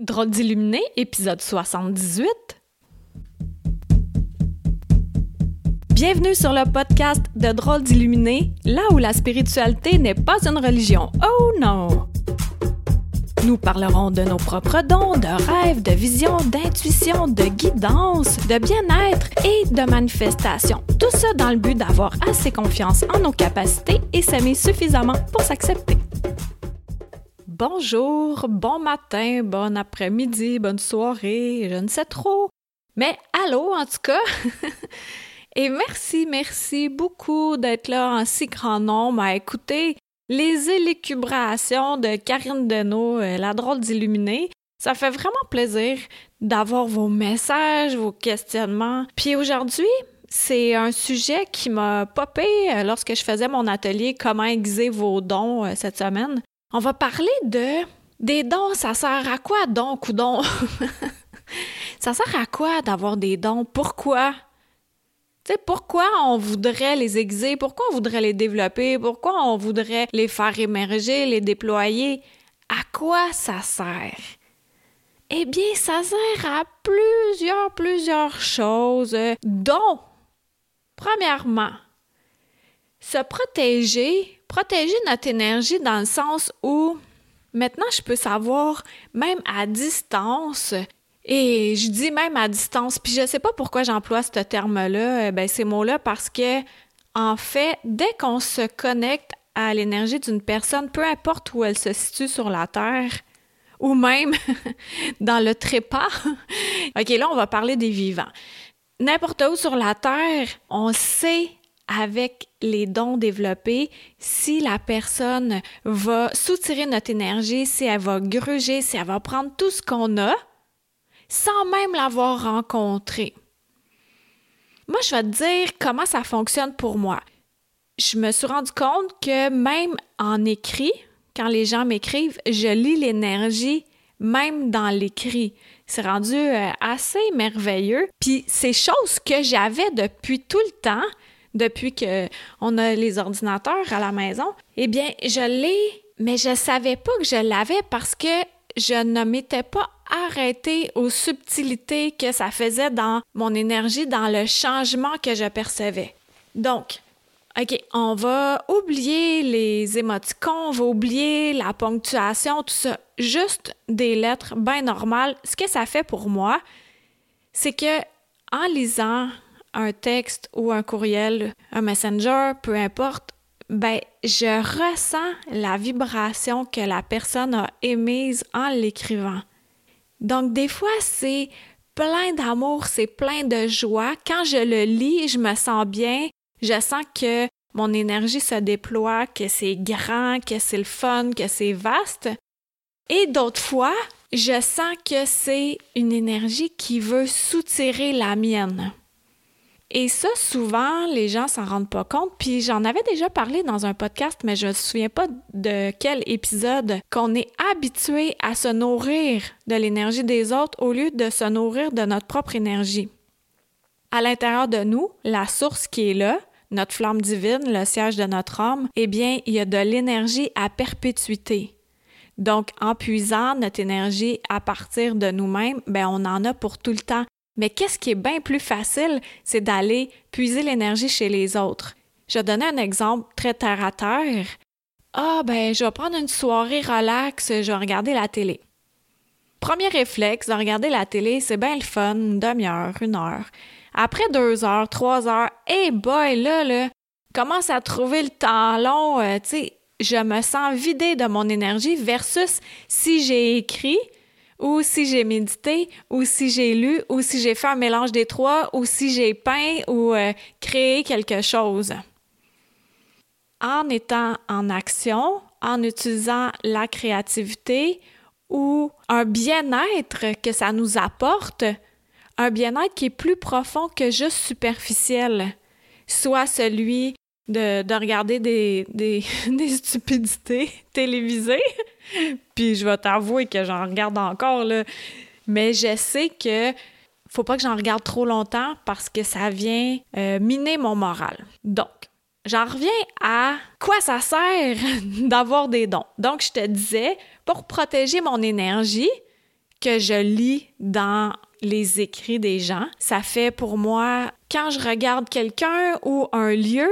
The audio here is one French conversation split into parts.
Drôle d'illuminé, épisode 78. Bienvenue sur le podcast de Drôle d'illuminé, là où la spiritualité n'est pas une religion. Oh non! Nous parlerons de nos propres dons, de rêves, de visions, d'intuition, de guidance, de bien-être et de manifestation. Tout ça dans le but d'avoir assez confiance en nos capacités et s'aimer suffisamment pour s'accepter. Bonjour, bon matin, bon après-midi, bonne soirée, je ne sais trop. Mais allô en tout cas. Et merci, merci beaucoup d'être là en si grand nombre à écouter les élucubrations de Karine Deneau, euh, la drôle d'illuminée. Ça fait vraiment plaisir d'avoir vos messages, vos questionnements. Puis aujourd'hui, c'est un sujet qui m'a popé euh, lorsque je faisais mon atelier Comment aiguiser vos dons euh, cette semaine. On va parler de des dons, ça sert à quoi donc ou don? ça sert à quoi d'avoir des dons? Pourquoi? Tu sais, pourquoi on voudrait les aiguiser? Pourquoi on voudrait les développer? Pourquoi on voudrait les faire émerger, les déployer? À quoi ça sert? Eh bien, ça sert à plusieurs, plusieurs choses, dont, premièrement, se protéger protéger notre énergie dans le sens où maintenant je peux savoir, même à distance, et je dis même à distance, puis je sais pas pourquoi j'emploie ce terme-là, euh, ben ces mots-là, parce que en fait, dès qu'on se connecte à l'énergie d'une personne, peu importe où elle se situe sur la Terre, ou même dans le trépas, OK, là, on va parler des vivants. N'importe où sur la Terre, on sait avec les dons développés, si la personne va soutirer notre énergie, si elle va gruger, si elle va prendre tout ce qu'on a, sans même l'avoir rencontré. Moi, je vais te dire comment ça fonctionne pour moi. Je me suis rendu compte que même en écrit, quand les gens m'écrivent, je lis l'énergie même dans l'écrit. C'est rendu euh, assez merveilleux. Puis ces choses que j'avais depuis tout le temps, depuis qu'on a les ordinateurs à la maison, eh bien, je l'ai, mais je savais pas que je l'avais parce que je ne m'étais pas arrêtée aux subtilités que ça faisait dans mon énergie, dans le changement que je percevais. Donc, OK, on va oublier les émoticons, on va oublier la ponctuation, tout ça. Juste des lettres bien normales. Ce que ça fait pour moi, c'est que en lisant un texte ou un courriel, un messenger, peu importe, ben, je ressens la vibration que la personne a émise en l'écrivant. Donc, des fois, c'est plein d'amour, c'est plein de joie. Quand je le lis, je me sens bien, je sens que mon énergie se déploie, que c'est grand, que c'est le fun, que c'est vaste. Et d'autres fois, je sens que c'est une énergie qui veut soutirer la mienne. Et ça, souvent, les gens s'en rendent pas compte. Puis j'en avais déjà parlé dans un podcast, mais je me souviens pas de quel épisode qu'on est habitué à se nourrir de l'énergie des autres au lieu de se nourrir de notre propre énergie. À l'intérieur de nous, la source qui est là, notre flamme divine, le siège de notre âme, eh bien, il y a de l'énergie à perpétuité. Donc, en puisant notre énergie à partir de nous-mêmes, ben, on en a pour tout le temps. Mais qu'est-ce qui est bien plus facile, c'est d'aller puiser l'énergie chez les autres. Je vais un exemple très terre à terre. Ah, ben, je vais prendre une soirée relax, je vais regarder la télé. Premier réflexe de regarder la télé, c'est bien le fun, une demi-heure, une heure. Après deux heures, trois heures, hey boy, là, là, commence à trouver le temps long, euh, tu sais, je me sens vidée de mon énergie versus si j'ai écrit, ou si j'ai médité, ou si j'ai lu, ou si j'ai fait un mélange des trois, ou si j'ai peint ou euh, créé quelque chose. En étant en action, en utilisant la créativité ou un bien-être que ça nous apporte, un bien-être qui est plus profond que juste superficiel, soit celui de, de regarder des stupidités télévisées, puis je vais t'avouer que j'en regarde encore, là. Mais je sais que faut pas que j'en regarde trop longtemps parce que ça vient euh, miner mon moral. Donc, j'en reviens à quoi ça sert d'avoir des dons. Donc, je te disais, pour protéger mon énergie, que je lis dans les écrits des gens. Ça fait pour moi, quand je regarde quelqu'un ou un lieu,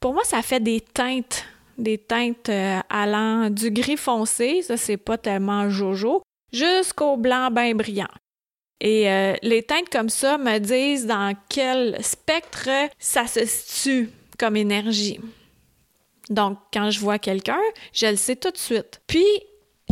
pour moi, ça fait des teintes, des teintes euh, allant du gris foncé, ça c'est pas tellement jojo, jusqu'au blanc bien brillant. Et euh, les teintes comme ça me disent dans quel spectre ça se situe comme énergie. Donc, quand je vois quelqu'un, je le sais tout de suite. Puis,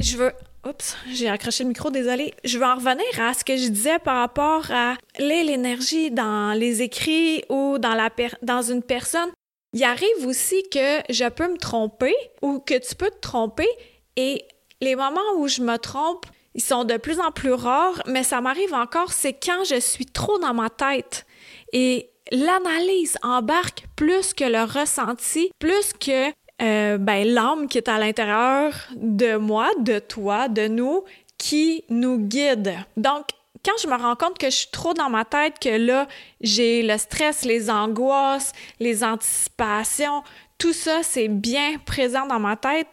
je veux Oups, j'ai accroché le micro, désolé. Je veux en revenir à ce que je disais par rapport à l'énergie dans les écrits ou dans, la dans une personne. Il arrive aussi que je peux me tromper ou que tu peux te tromper et les moments où je me trompe, ils sont de plus en plus rares, mais ça m'arrive encore, c'est quand je suis trop dans ma tête. Et l'analyse embarque plus que le ressenti, plus que euh, ben, l'âme qui est à l'intérieur de moi, de toi, de nous, qui nous guide. Donc, quand je me rends compte que je suis trop dans ma tête, que là, j'ai le stress, les angoisses, les anticipations, tout ça, c'est bien présent dans ma tête,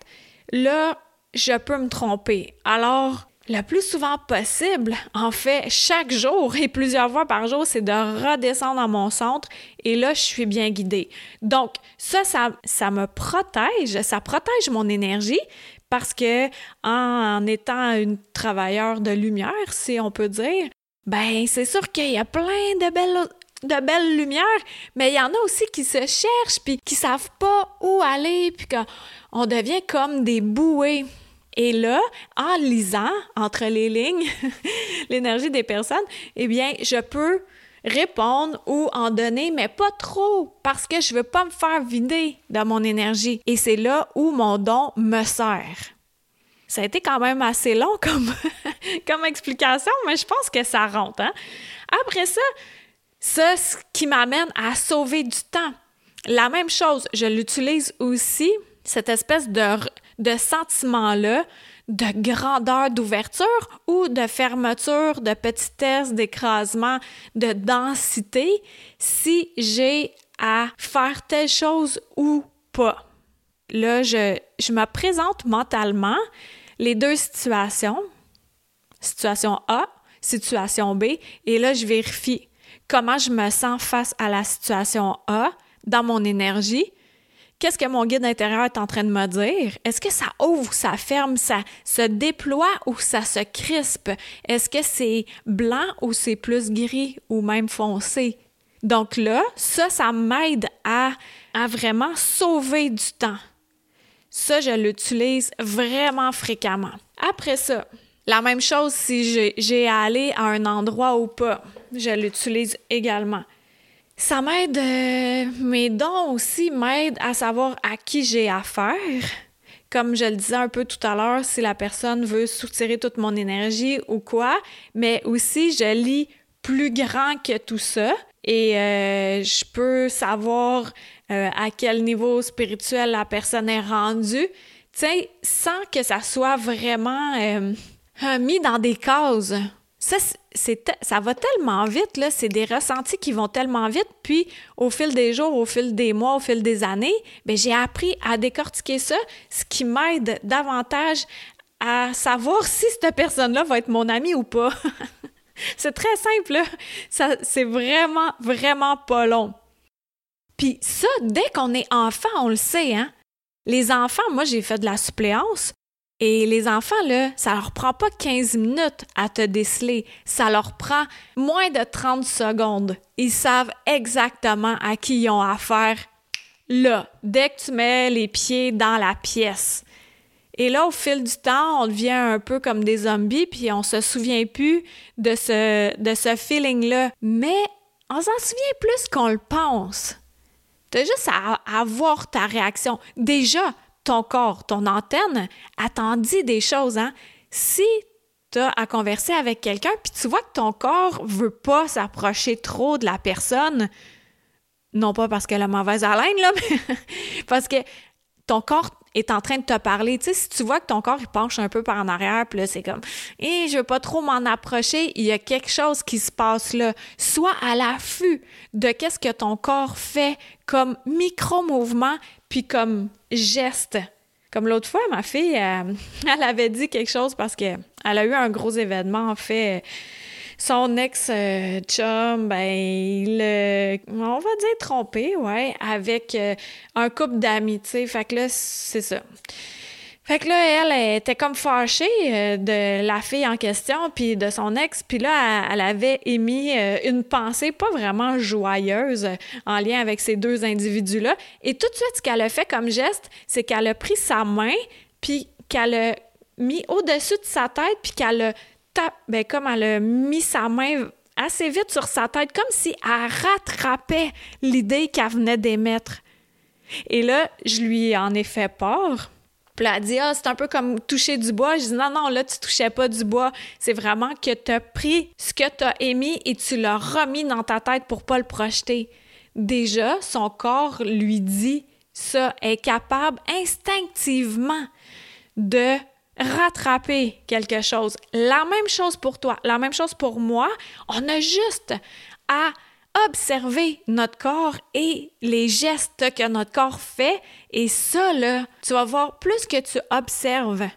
là, je peux me tromper. Alors, le plus souvent possible, en fait, chaque jour et plusieurs fois par jour, c'est de redescendre à mon centre et là, je suis bien guidée. Donc, ça, ça me protège, ça protège mon énergie parce que en, étant une travailleur de lumière, si on peut dire, ben, c'est sûr qu'il y a plein de belles lumières, mais il y en a aussi qui se cherchent puis qui savent pas où aller puis qu'on devient comme des bouées. Et là, en lisant entre les lignes l'énergie des personnes, eh bien, je peux répondre ou en donner, mais pas trop, parce que je veux pas me faire vider de mon énergie. Et c'est là où mon don me sert. Ça a été quand même assez long comme, comme explication, mais je pense que ça rentre. Hein? Après ça, ça, ce qui m'amène à sauver du temps. La même chose, je l'utilise aussi, cette espèce de de sentiment-là de grandeur d'ouverture ou de fermeture, de petitesse, d'écrasement, de densité si j'ai à faire telle chose ou pas. Là, je, je me présente mentalement les deux situations, situation A, situation B, et là, je vérifie comment je me sens face à la situation A dans mon énergie Qu'est-ce que mon guide intérieur est en train de me dire? Est-ce que ça ouvre, ça ferme, ça se déploie ou ça se crispe? Est-ce que c'est blanc ou c'est plus gris ou même foncé? Donc là, ça, ça m'aide à, à vraiment sauver du temps. Ça, je l'utilise vraiment fréquemment. Après ça, la même chose si j'ai à aller à un endroit ou pas, je l'utilise également. Ça m'aide, euh, mes dons aussi m'aident à savoir à qui j'ai affaire. Comme je le disais un peu tout à l'heure, si la personne veut soutirer toute mon énergie ou quoi, mais aussi je lis plus grand que tout ça et euh, je peux savoir euh, à quel niveau spirituel la personne est rendue, tu sans que ça soit vraiment mis dans des cases. Ça, ça va tellement vite, là, c'est des ressentis qui vont tellement vite, puis au fil des jours, au fil des mois, au fil des années, bien, j'ai appris à décortiquer ça, ce qui m'aide davantage à savoir si cette personne-là va être mon amie ou pas. c'est très simple, là. C'est vraiment, vraiment pas long. Puis ça, dès qu'on est enfant, on le sait, hein? Les enfants, moi, j'ai fait de la suppléance. Et les enfants, là, ça leur prend pas 15 minutes à te déceler, ça leur prend moins de 30 secondes. Ils savent exactement à qui ils ont affaire là, dès que tu mets les pieds dans la pièce. Et là, au fil du temps, on devient un peu comme des zombies, puis on se souvient plus de ce, feeling-là. Mais on s'en souvient plus qu'on le pense. T'as juste à, à voir ta réaction. Déjà, ton corps, ton antenne, attendit des choses. Hein? Si tu as à converser avec quelqu'un, puis tu vois que ton corps veut pas s'approcher trop de la personne, non pas parce qu'elle a mauvaise haleine, mais parce que ton corps est en train de te parler. Tu si tu vois que ton corps il penche un peu par en arrière, puis là, c'est comme et je veux pas trop m'en approcher, il y a quelque chose qui se passe là. Sois à l'affût de qu'est-ce que ton corps fait comme micro-mouvement, puis comme geste. Comme l'autre fois, ma fille, elle, elle avait dit quelque chose parce qu'elle a eu un gros événement, en fait son ex-chum, ben, il, on va dire trompé, ouais, avec euh, un couple d'amis, tu sais. Fait que là, c'est ça. Fait que là, elle, était comme fâchée euh, de la fille en question, puis de son ex. Puis là, elle, avait émis euh, une pensée pas vraiment joyeuse en lien avec ces deux individus-là. Et tout de suite, ce qu'elle a fait comme geste, c'est qu'elle a pris sa main, puis qu'elle a mis au-dessus de sa tête, puis qu'elle a ben, comme elle a mis sa main assez vite sur sa tête, comme si elle rattrapait l'idée qu'elle venait d'émettre. Et là, je lui en ai fait part. Puis dit, ah, c'est un peu comme toucher du bois. Je dis, non, non, là, tu touchais pas du bois. C'est vraiment que tu as pris ce que tu as émis et tu l'as remis dans ta tête pour pas le projeter. Déjà, son corps lui dit ça, est capable instinctivement de rattraper quelque chose. La même chose pour toi, la même chose pour moi. On a juste à observer notre corps et les gestes que notre corps fait. Et ça, là, tu vas voir, plus que tu observes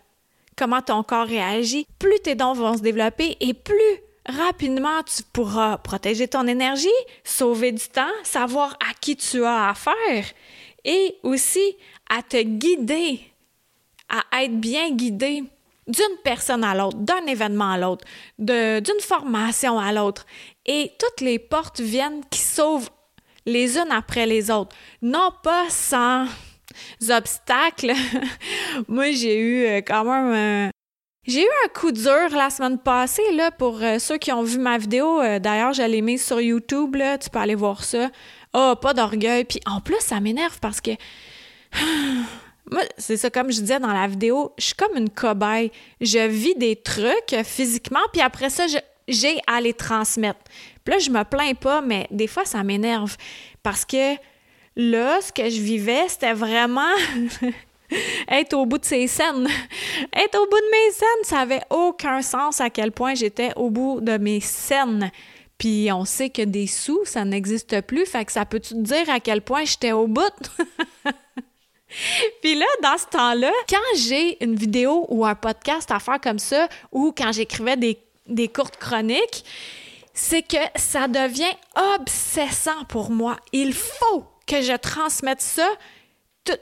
comment ton corps réagit, plus tes dons vont se développer et plus rapidement tu pourras protéger ton énergie, sauver du temps, savoir à qui tu as affaire et aussi à te guider à être bien guidé d'une personne à l'autre, d'un événement à l'autre, d'une formation à l'autre. Et toutes les portes viennent qui sauvent les unes après les autres, non pas sans obstacles. Moi, j'ai eu euh, quand même J'ai eu un coup dur la semaine passée là, pour euh, ceux qui ont vu ma vidéo. Euh, d'ailleurs, je l'ai mise sur YouTube, là, tu peux aller voir ça. Oh, pas d'orgueil. Puis en plus, ça m'énerve parce que moi, c'est ça, comme je disais dans la vidéo, je suis comme une cobaye. Je vis des trucs physiquement, puis après ça, j'ai à les transmettre. Puis là, je me plains pas, mais des fois, ça m'énerve. Parce que là, ce que je vivais, c'était vraiment être au bout de ces scènes. être au bout de mes scènes, ça avait aucun sens à quel point j'étais au bout de mes scènes. Puis on sait que des sous, ça n'existe plus. Fait que ça peut-tu te dire à quel point j'étais au bout? Puis là, dans ce temps-là, quand j'ai une vidéo ou un podcast à faire comme ça, ou quand j'écrivais des, des courtes chroniques, c'est que ça devient obsessant pour moi. Il faut que je transmette ça. Tout,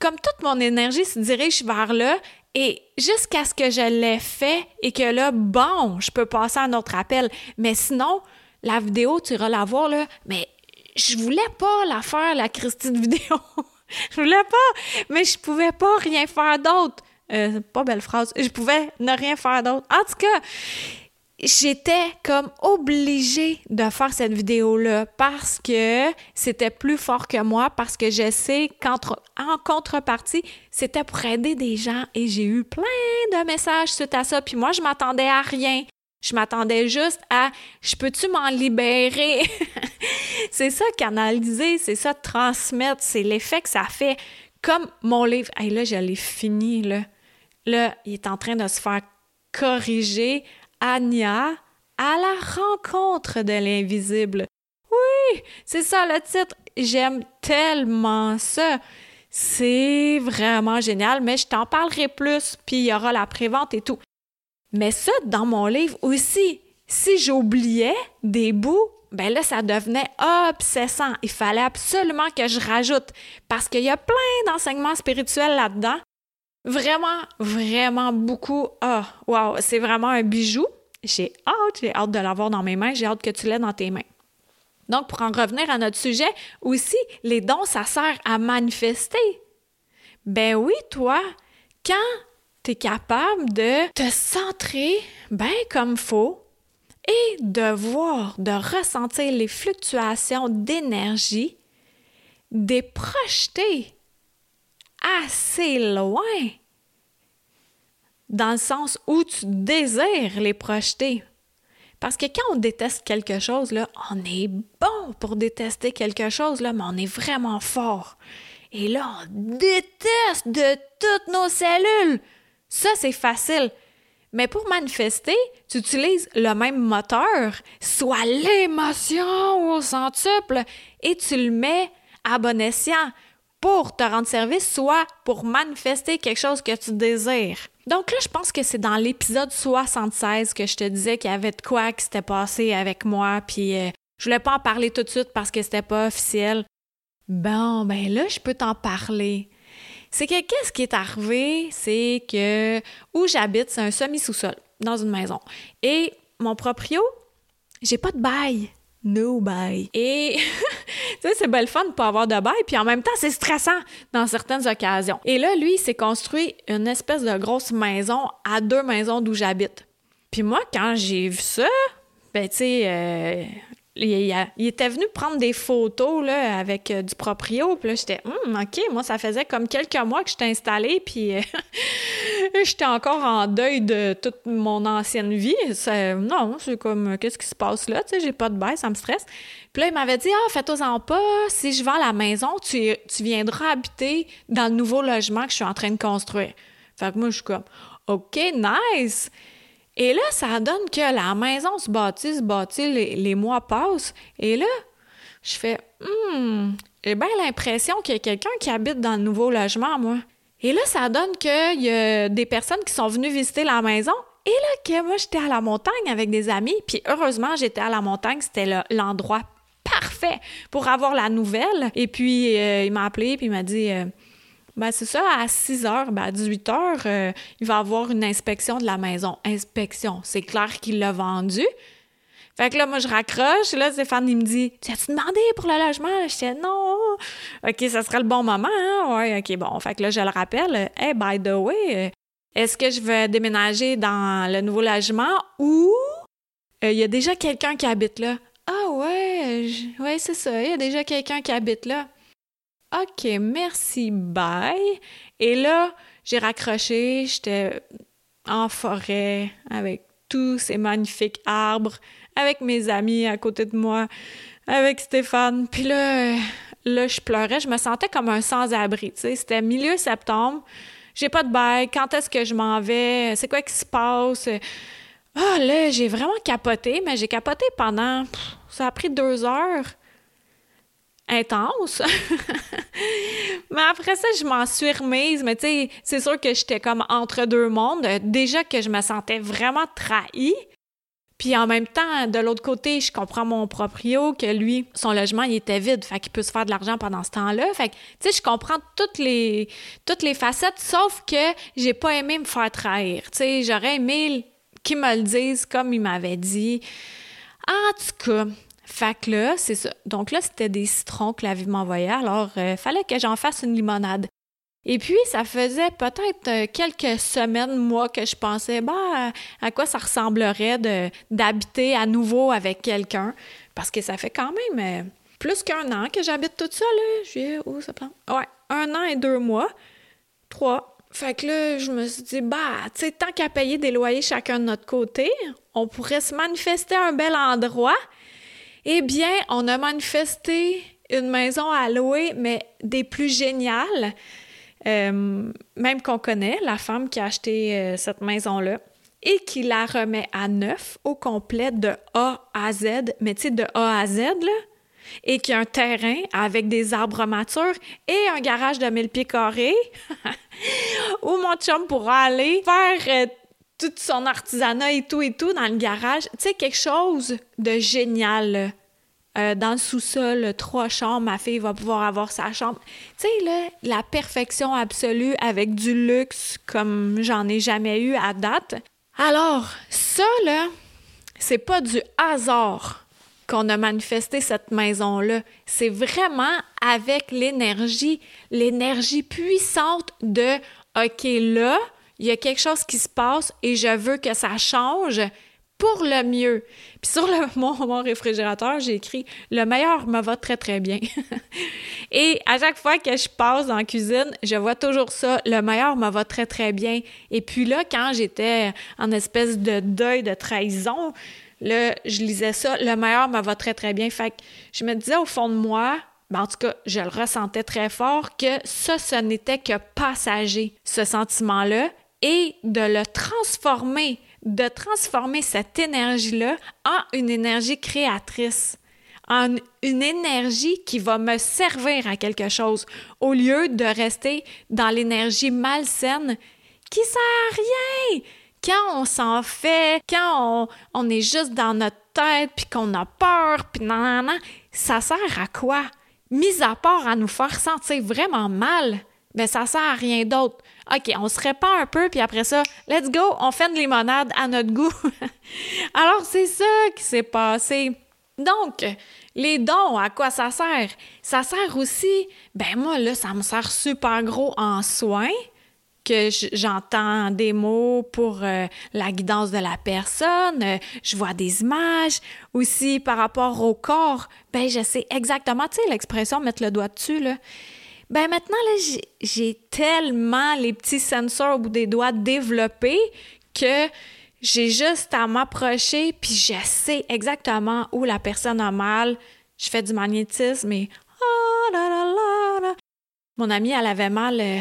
comme toute mon énergie se dirige vers là et jusqu'à ce que je l'ai fait et que là, bon, je peux passer à un autre appel. Mais sinon, la vidéo, tu iras la voir, là, mais je voulais pas la faire, la Christine vidéo. je voulais pas, mais je pouvais pas rien faire d'autre. Euh, pas belle phrase. Je pouvais ne rien faire d'autre. En tout cas, j'étais comme obligée de faire cette vidéo-là parce que c'était plus fort que moi, parce que je sais qu'en contrepartie, c'était pour aider des gens et j'ai eu plein de messages suite à ça. Puis moi, je m'attendais à rien. Je m'attendais juste à je peux-tu m'en libérer? c'est ça canaliser, c'est ça transmettre, c'est l'effet que ça fait. Comme mon livre, hey, là, je l'ai fini, là. Là, il est en train de se faire corriger. Anya à la rencontre de l'invisible. Oui, c'est ça le titre. J'aime tellement ça. C'est vraiment génial, mais je t'en parlerai plus, puis il y aura la prévente et tout. Mais ça, dans mon livre aussi, si j'oubliais des bouts, ben là, ça devenait obsessant. Il fallait absolument que je rajoute parce qu'il y a plein d'enseignements spirituels là-dedans. Vraiment, vraiment beaucoup. Ah, wow, c'est vraiment un bijou. J'ai hâte, j'ai hâte de l'avoir dans mes mains, j'ai hâte que tu l'aies dans tes mains. Donc, pour en revenir à notre sujet, aussi, les dons, ça sert à manifester. Ben oui, toi, quand tu es capable de te centrer bien comme faut et de voir, de ressentir les fluctuations d'énergie, des projeter assez loin, dans le sens où tu désires les projeter. Parce que quand on déteste quelque chose, là, on est bon pour détester quelque chose, là, mais on est vraiment fort. Et là, on déteste de toutes nos cellules. Ça, c'est facile. Mais pour manifester, tu utilises le même moteur, soit l'émotion au centuple, et tu le mets à bon escient pour te rendre service, soit pour manifester quelque chose que tu désires. Donc là, je pense que c'est dans l'épisode 76 que je te disais qu'il y avait de quoi qui s'était passé avec moi, puis euh, je voulais pas en parler tout de suite parce que c'était pas officiel. Bon, ben là, je peux t'en parler. C'est que qu'est-ce qui est arrivé, c'est que où j'habite, c'est un semi-sous-sol dans une maison. Et mon proprio, j'ai pas de bail. No bail. Et tu sais, c'est belle fun de pas avoir de bail, puis en même temps, c'est stressant dans certaines occasions. Et là, lui, il s'est construit une espèce de grosse maison à deux maisons d'où j'habite. Puis moi, quand j'ai vu ça, ben tu sais, euh, il, était venu prendre des photos là, avec euh, du proprio. Puis là, j'étais, hum, OK, moi, ça faisait comme quelques mois que j'étais installée, puis euh, j'étais encore en deuil de toute mon ancienne vie. non, c'est comme, qu'est-ce qui se passe là? Tu sais, j'ai pas de bail, ça me stresse. Puis là, il m'avait dit, ah, fais-toi-en pas, si je vends la maison, tu, tu viendras habiter dans le nouveau logement que je suis en train de construire. Fait que moi, je suis comme, OK, nice! Et là, ça donne que la maison se bâtit, se bâtit, les, mois passent. Et là, je fais Hum, j'ai bien l'impression qu'il y a quelqu'un qui habite dans le nouveau logement, moi. Et là, ça donne qu'il y a des personnes qui sont venues visiter la maison. Et là, que moi, j'étais à la montagne avec des amis. Puis heureusement, j'étais à la montagne. C'était l'endroit parfait pour avoir la nouvelle. Et puis, euh, il m'a appelé, puis il m'a dit euh, ben, c'est ça, à 6 heures, ben, à 18 heures, euh, il va avoir une inspection de la maison. Inspection, c'est clair qu'il l'a vendu. Fait que là, moi, je raccroche. Là, Stéphane, il me dit Tu as-tu demandé pour le logement Je dis Non. OK, ça serait le bon moment. Hein? Ouais, OK, bon. Fait que là, je le rappelle Hey, by the way, est-ce que je vais déménager dans le nouveau logement ou euh, il y a déjà quelqu'un qui habite là Ah, ouais, ouais, c'est ça. Il y a déjà quelqu'un qui habite là. OK, merci, bye. Et là, j'ai raccroché, j'étais en forêt avec tous ces magnifiques arbres, avec mes amis à côté de moi, avec Stéphane. Puis là, là, je pleurais, je me sentais comme un sans-abri, tu sais. C'était milieu septembre, j'ai pas de bail, quand est-ce que je m'en vais, c'est quoi qui se passe? Ah, là, j'ai vraiment capoté, mais j'ai capoté pendant... ça a pris deux heures intense. mais après ça, je m'en suis remise. Mais tu sais, c'est sûr que j'étais comme entre deux mondes. Déjà que je me sentais vraiment trahie. Puis en même temps, de l'autre côté, je comprends mon proprio que lui, son logement, il était vide, fait qu'il peut se faire de l'argent pendant ce temps-là. Fait que, tu sais, je comprends toutes les, facettes, sauf que j'ai pas aimé me faire trahir. Tu sais, j'aurais aimé qu'il me le dise comme il m'avait dit. En tout cas, fait que là, c'est ça. Donc là, c'était des citrons que la vie m'envoyait. Alors, il euh, fallait que j'en fasse une limonade. Et puis, ça faisait peut-être euh, quelques semaines, mois, que je pensais, bah, à quoi ça ressemblerait d'habiter à nouveau avec quelqu'un. Parce que ça fait quand même euh, plus qu'un an que j'habite toute seule. Juillet, août, septembre. Ouais, un an et deux mois. Trois. Fait que là, je me suis dit, bah, tu sais, tant qu'à payer des loyers chacun de notre côté, on pourrait se manifester un bel endroit eh bien, on a manifesté une maison à louer, mais des plus géniales, euh, même qu'on connaît, la femme qui a acheté euh, cette maison-là, et qui la remet à neuf au complet de A à Z, mais tu sais, de A à Z, et qui a un terrain avec des arbres matures et un garage de 1000 pieds carrés où mon chum pourra aller faire euh, tout son artisanat et tout et tout dans le garage. Tu sais, quelque chose de génial. Euh, dans le sous-sol, trois chambres, ma fille va pouvoir avoir sa chambre. Tu sais, là, la perfection absolue avec du luxe comme j'en ai jamais eu à date. Alors, ça, là, c'est pas du hasard qu'on a manifesté cette maison-là. C'est vraiment avec l'énergie, l'énergie puissante de OK, là, il y a quelque chose qui se passe et je veux que ça change pour le mieux. Puis sur le, mon, réfrigérateur, j'ai écrit Le meilleur me va très, très bien. et à chaque fois que je passe la cuisine, je vois toujours ça Le meilleur me va très, très bien. Et puis là, quand j'étais en espèce de deuil de trahison, je lisais ça Le meilleur me va très, très bien. Fait que je me disais au fond de moi, ben en tout cas, je le ressentais très fort que ça, ce n'était que passager, ce sentiment-là, et de le transformer, de transformer cette énergie-là en une énergie créatrice, en une énergie qui va me servir à quelque chose, au lieu de rester dans l'énergie malsaine qui sert à rien. Quand on s'en fait, quand on, est juste dans notre tête, puis qu'on a peur, puis nan, ça sert à quoi? Mis à part à nous faire sentir vraiment mal, mais ça sert à rien d'autre. OK, on se répand un peu, puis après ça, let's go, on fait une limonade à notre goût. Alors, c'est ça qui s'est passé. Donc, les dons, à quoi ça sert? Ça sert aussi, ben moi, là, ça me sert super gros en soins, que j'entends des mots pour euh, la guidance de la personne, euh, je vois des images. Aussi, par rapport au corps, ben je sais exactement, tu sais, l'expression mettre le doigt dessus, là. Ben maintenant, là, j'ai tellement les petits sensors au bout des doigts développés que j'ai juste à m'approcher, puis je sais exactement où la personne a mal. Je fais du magnétisme et... Ah, mon amie, elle avait mal... Euh,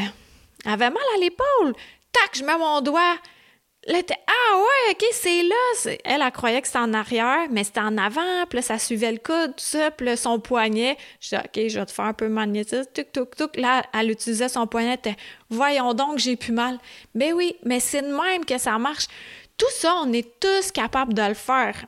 elle avait mal à l'épaule. Tac, je mets mon doigt. Ah ouais, ok, c'est là. Elle, elle croyait que c'était en arrière, mais c'était en avant. Puis là, ça suivait le coude, tout ça. Puis là, son poignet. Je dis, ok, je vais te faire un peu magnétisme. Tuk, tuk, tuk. Là, elle utilisait son poignet. Elle Voyons donc, j'ai plus mal. Ben oui, mais c'est de même que ça marche. Tout ça, on est tous capables de le faire.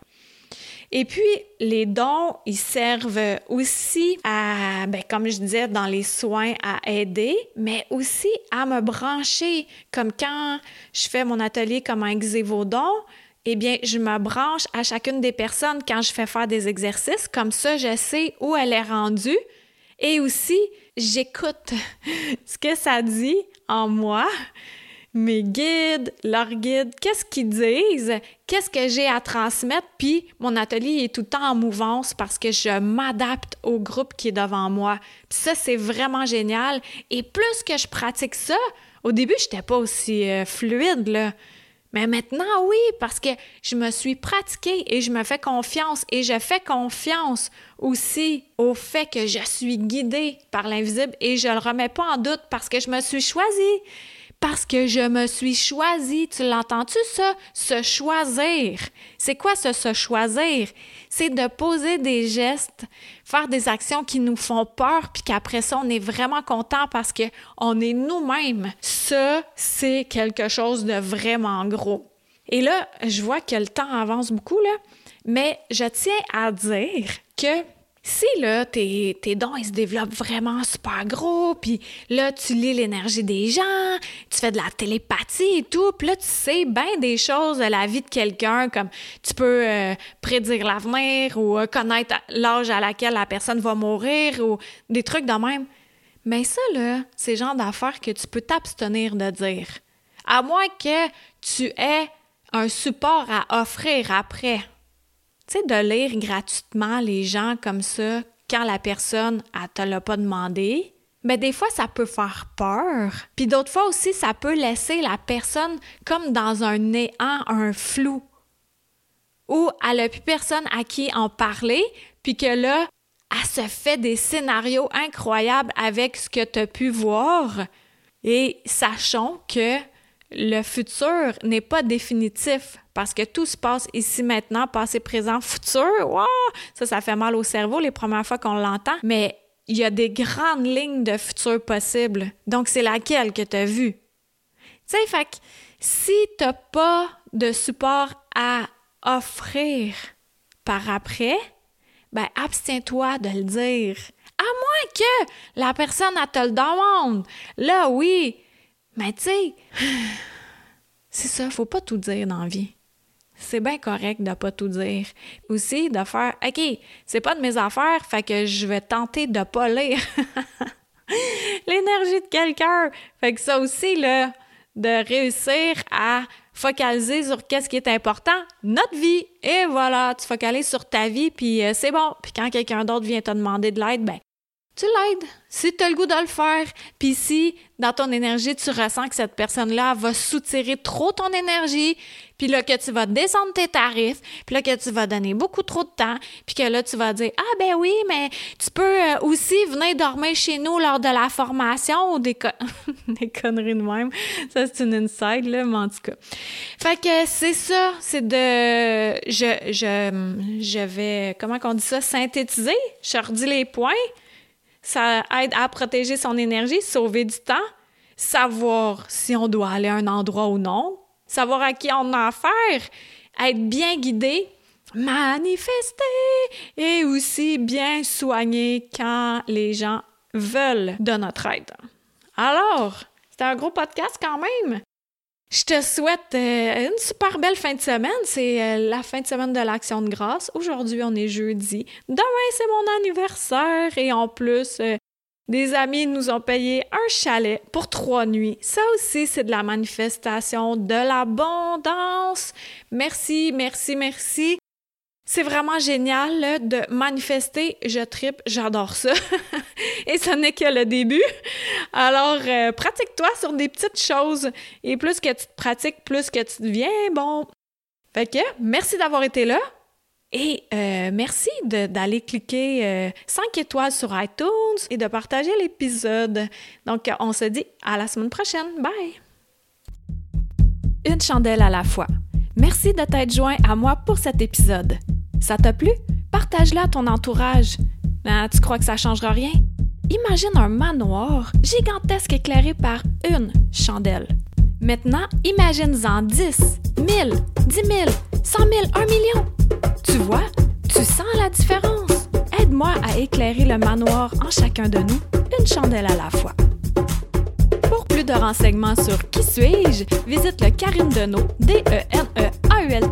Et puis, les dons, ils servent aussi à, ben, comme je disais, dans les soins, à aider, mais aussi à me brancher. Comme quand je fais mon atelier Comment aiguiser vos dons, eh bien, je me branche à chacune des personnes quand je fais faire des exercices. Comme ça, je sais où elle est rendue. Et aussi, j'écoute ce que ça dit en moi mes guides, leurs guides, qu'est-ce qu'ils disent, qu'est-ce que j'ai à transmettre, puis mon atelier est tout le temps en mouvance parce que je m'adapte au groupe qui est devant moi. Puis ça, c'est vraiment génial. Et plus que je pratique ça, au début, je n'étais pas aussi euh, fluide, là. Mais maintenant, oui, parce que je me suis pratiquée et je me fais confiance et je fais confiance aussi au fait que je suis guidée par l'invisible et je le remets pas en doute parce que je me suis choisie parce que je me suis choisie. Tu l'entends-tu ça? Se choisir. C'est quoi ce se choisir? C'est de poser des gestes, faire des actions qui nous font peur, puis qu'après ça, on est vraiment content parce qu'on est nous-mêmes. Ça, c'est quelque chose de vraiment gros. Et là, je vois que le temps avance beaucoup, là, mais je tiens à dire que si là, tes, dons, ils se développent vraiment super gros, puis là, tu lis l'énergie des gens, tu fais de la télépathie et tout, puis là, tu sais bien des choses de la vie de quelqu'un, comme tu peux euh, prédire l'avenir ou euh, connaître l'âge à laquelle la personne va mourir ou des trucs de même. Mais ça, là, c'est le genre d'affaires que tu peux t'abstenir de dire. À moins que tu aies un support à offrir après. Tu sais, de lire gratuitement les gens comme ça quand la personne, elle te l'a pas demandé, mais des fois, ça peut faire peur. Puis d'autres fois aussi, ça peut laisser la personne comme dans un néant, un flou, où elle n'a plus personne à qui en parler, puis que là, elle se fait des scénarios incroyables avec ce que tu as pu voir. Et sachons que le futur n'est pas définitif parce que tout se passe ici maintenant, passé, présent, futur. Wow! Ça, ça fait mal au cerveau les premières fois qu'on l'entend, mais il y a des grandes lignes de futur possibles. Donc, c'est laquelle que tu as vue? Tu sais, fait que si tu pas de support à offrir par après, ben abstiens-toi de le dire. À moins que la personne, elle te le demande. Là, oui. Mais tu sais, c'est ça, faut pas tout dire dans la vie c'est bien correct de pas tout dire. Aussi, de faire OK, c'est pas de mes affaires, fait que je vais tenter de pas lire l'énergie de quelqu'un. Fait que ça aussi, là, de réussir à focaliser sur qu'est-ce qui est important, notre vie. Et voilà, tu focalises sur ta vie, puis euh, c'est bon. Puis quand quelqu'un d'autre vient te demander de l'aide, ben tu l'aides. Si tu as le goût de le faire, puis si dans ton énergie, tu ressens que cette personne-là va soutirer trop ton énergie, puis là que tu vas descendre tes tarifs, puis là que tu vas donner beaucoup trop de temps, puis que là tu vas dire "Ah ben oui, mais tu peux euh, aussi venir dormir chez nous lors de la formation ou des, des conneries de même." Ça c'est une inside là, mais en tout cas. Fait que c'est ça, c'est de je je je vais comment qu'on dit ça, synthétiser, je redis les points ça aide à protéger son énergie, sauver du temps, savoir si on doit aller à un endroit ou non, savoir à qui on a affaire, être bien guidé, manifester et aussi bien soigner quand les gens veulent de notre aide. Alors, c'était un gros podcast quand même. Je te souhaite euh, une super belle fin de semaine. C'est euh, la fin de semaine de l'Action de grâce. Aujourd'hui, on est jeudi. Demain, c'est mon anniversaire. Et en plus, euh, des amis nous ont payé un chalet pour trois nuits. Ça aussi, c'est de la manifestation de l'abondance. Merci, merci, merci. C'est vraiment génial de manifester. Je tripe, j'adore ça. et ce n'est que le début. Alors, euh, pratique-toi sur des petites choses. Et plus que tu te pratiques, plus que tu deviens bon. Fait que, merci d'avoir été là. Et euh, merci d'aller cliquer 5 euh, étoiles sur iTunes et de partager l'épisode. Donc, on se dit à la semaine prochaine. Bye! Une chandelle à la fois. Merci de t'être joint à moi pour cet épisode. Ça t'a plu? Partage-la à ton entourage. Ben, tu crois que ça changera rien? Imagine un manoir gigantesque éclairé par une chandelle. Maintenant, imagine-en 10, 1000, 10 000, 100 000, 1 million. Tu vois, tu sens la différence. Aide-moi à éclairer le manoir en chacun de nous, une chandelle à la fois. Pour plus de renseignements sur Qui suis-je, visite le Karine Deneau, d n a u l